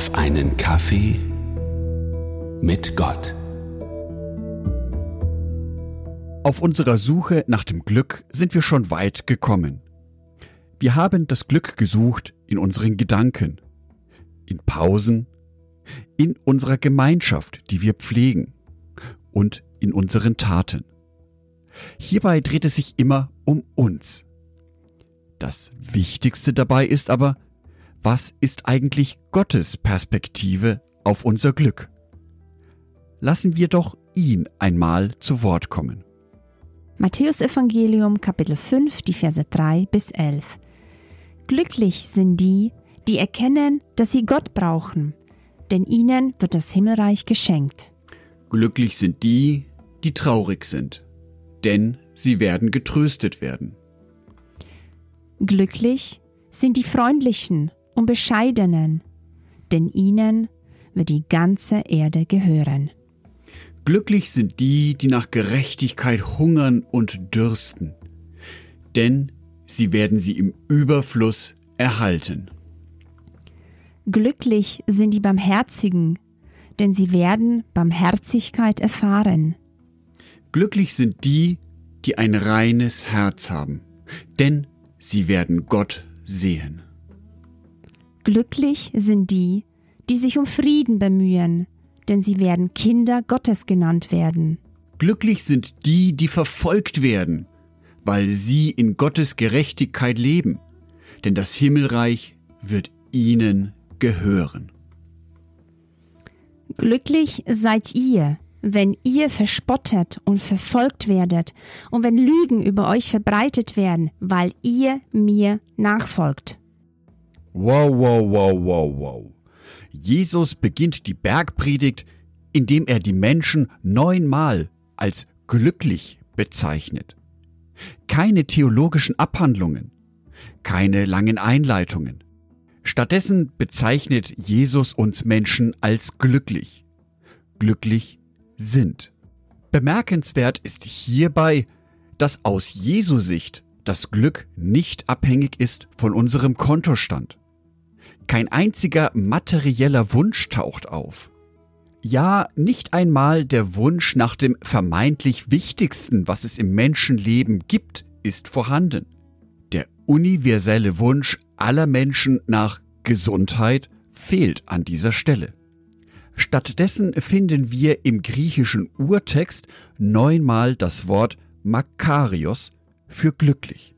auf einen Kaffee mit Gott. Auf unserer Suche nach dem Glück sind wir schon weit gekommen. Wir haben das Glück gesucht in unseren Gedanken, in Pausen, in unserer Gemeinschaft, die wir pflegen und in unseren Taten. Hierbei dreht es sich immer um uns. Das Wichtigste dabei ist aber, was ist eigentlich Gottes Perspektive auf unser Glück? Lassen wir doch ihn einmal zu Wort kommen. Matthäus Evangelium Kapitel 5, die Verse 3 bis 11. Glücklich sind die, die erkennen, dass sie Gott brauchen, denn ihnen wird das Himmelreich geschenkt. Glücklich sind die, die traurig sind, denn sie werden getröstet werden. Glücklich sind die Freundlichen und Bescheidenen, denn ihnen wird die ganze Erde gehören. Glücklich sind die, die nach Gerechtigkeit hungern und dürsten, denn sie werden sie im Überfluss erhalten. Glücklich sind die Barmherzigen, denn sie werden Barmherzigkeit erfahren. Glücklich sind die, die ein reines Herz haben, denn sie werden Gott sehen. Glücklich sind die, die sich um Frieden bemühen, denn sie werden Kinder Gottes genannt werden. Glücklich sind die, die verfolgt werden, weil sie in Gottes Gerechtigkeit leben, denn das Himmelreich wird ihnen gehören. Glücklich seid ihr, wenn ihr verspottet und verfolgt werdet und wenn Lügen über euch verbreitet werden, weil ihr mir nachfolgt. Wow, wow, wow, wow, wow. Jesus beginnt die Bergpredigt, indem er die Menschen neunmal als glücklich bezeichnet. Keine theologischen Abhandlungen, keine langen Einleitungen. Stattdessen bezeichnet Jesus uns Menschen als glücklich. Glücklich sind. Bemerkenswert ist hierbei, dass aus Jesu Sicht das Glück nicht abhängig ist von unserem Kontostand. Kein einziger materieller Wunsch taucht auf. Ja, nicht einmal der Wunsch nach dem vermeintlich Wichtigsten, was es im Menschenleben gibt, ist vorhanden. Der universelle Wunsch aller Menschen nach Gesundheit fehlt an dieser Stelle. Stattdessen finden wir im griechischen Urtext neunmal das Wort Makarios für glücklich.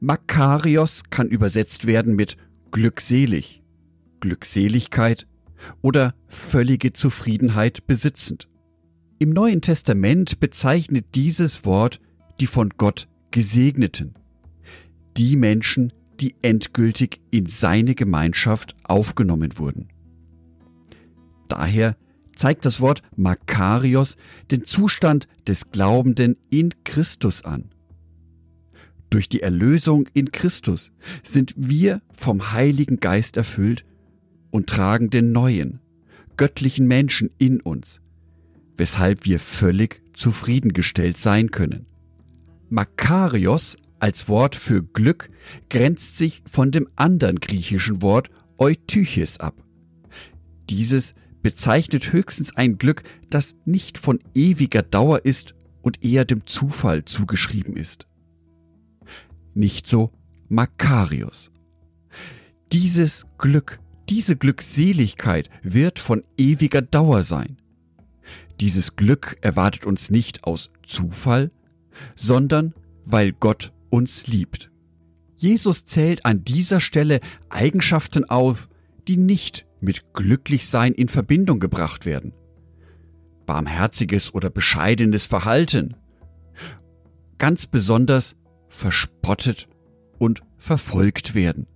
Makarios kann übersetzt werden mit glückselig, Glückseligkeit oder völlige Zufriedenheit besitzend. Im Neuen Testament bezeichnet dieses Wort die von Gott Gesegneten, die Menschen, die endgültig in seine Gemeinschaft aufgenommen wurden. Daher zeigt das Wort Makarios den Zustand des Glaubenden in Christus an. Durch die Erlösung in Christus sind wir vom Heiligen Geist erfüllt und tragen den neuen, göttlichen Menschen in uns, weshalb wir völlig zufriedengestellt sein können. Makarios als Wort für Glück grenzt sich von dem anderen griechischen Wort Eutyches ab. Dieses bezeichnet höchstens ein Glück, das nicht von ewiger Dauer ist und eher dem Zufall zugeschrieben ist. Nicht so Makarios. Dieses Glück, diese Glückseligkeit wird von ewiger Dauer sein. Dieses Glück erwartet uns nicht aus Zufall, sondern weil Gott uns liebt. Jesus zählt an dieser Stelle Eigenschaften auf, die nicht mit Glücklichsein in Verbindung gebracht werden. Barmherziges oder bescheidenes Verhalten. Ganz besonders verspottet und verfolgt werden.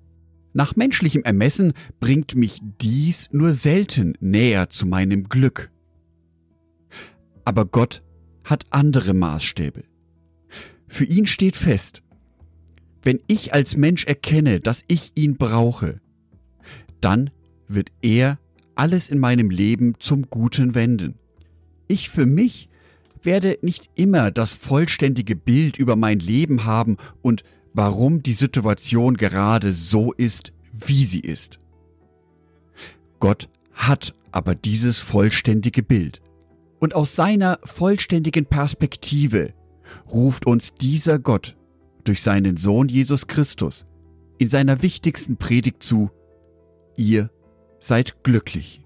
Nach menschlichem Ermessen bringt mich dies nur selten näher zu meinem Glück. Aber Gott hat andere Maßstäbe. Für ihn steht fest, wenn ich als Mensch erkenne, dass ich ihn brauche, dann wird er alles in meinem Leben zum Guten wenden. Ich für mich werde nicht immer das vollständige Bild über mein Leben haben und warum die Situation gerade so ist, wie sie ist. Gott hat aber dieses vollständige Bild. Und aus seiner vollständigen Perspektive ruft uns dieser Gott durch seinen Sohn Jesus Christus in seiner wichtigsten Predigt zu, ihr seid glücklich.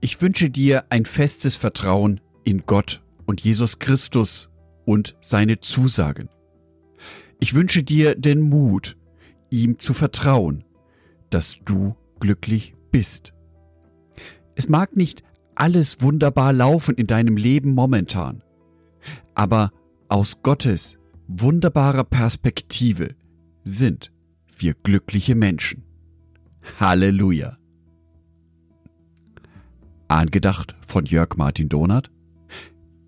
Ich wünsche dir ein festes Vertrauen in Gott und Jesus Christus und seine Zusagen. Ich wünsche dir den Mut, ihm zu vertrauen, dass du glücklich bist. Es mag nicht alles wunderbar laufen in deinem Leben momentan, aber aus Gottes wunderbarer Perspektive sind wir glückliche Menschen. Halleluja. Angedacht von Jörg Martin Donath.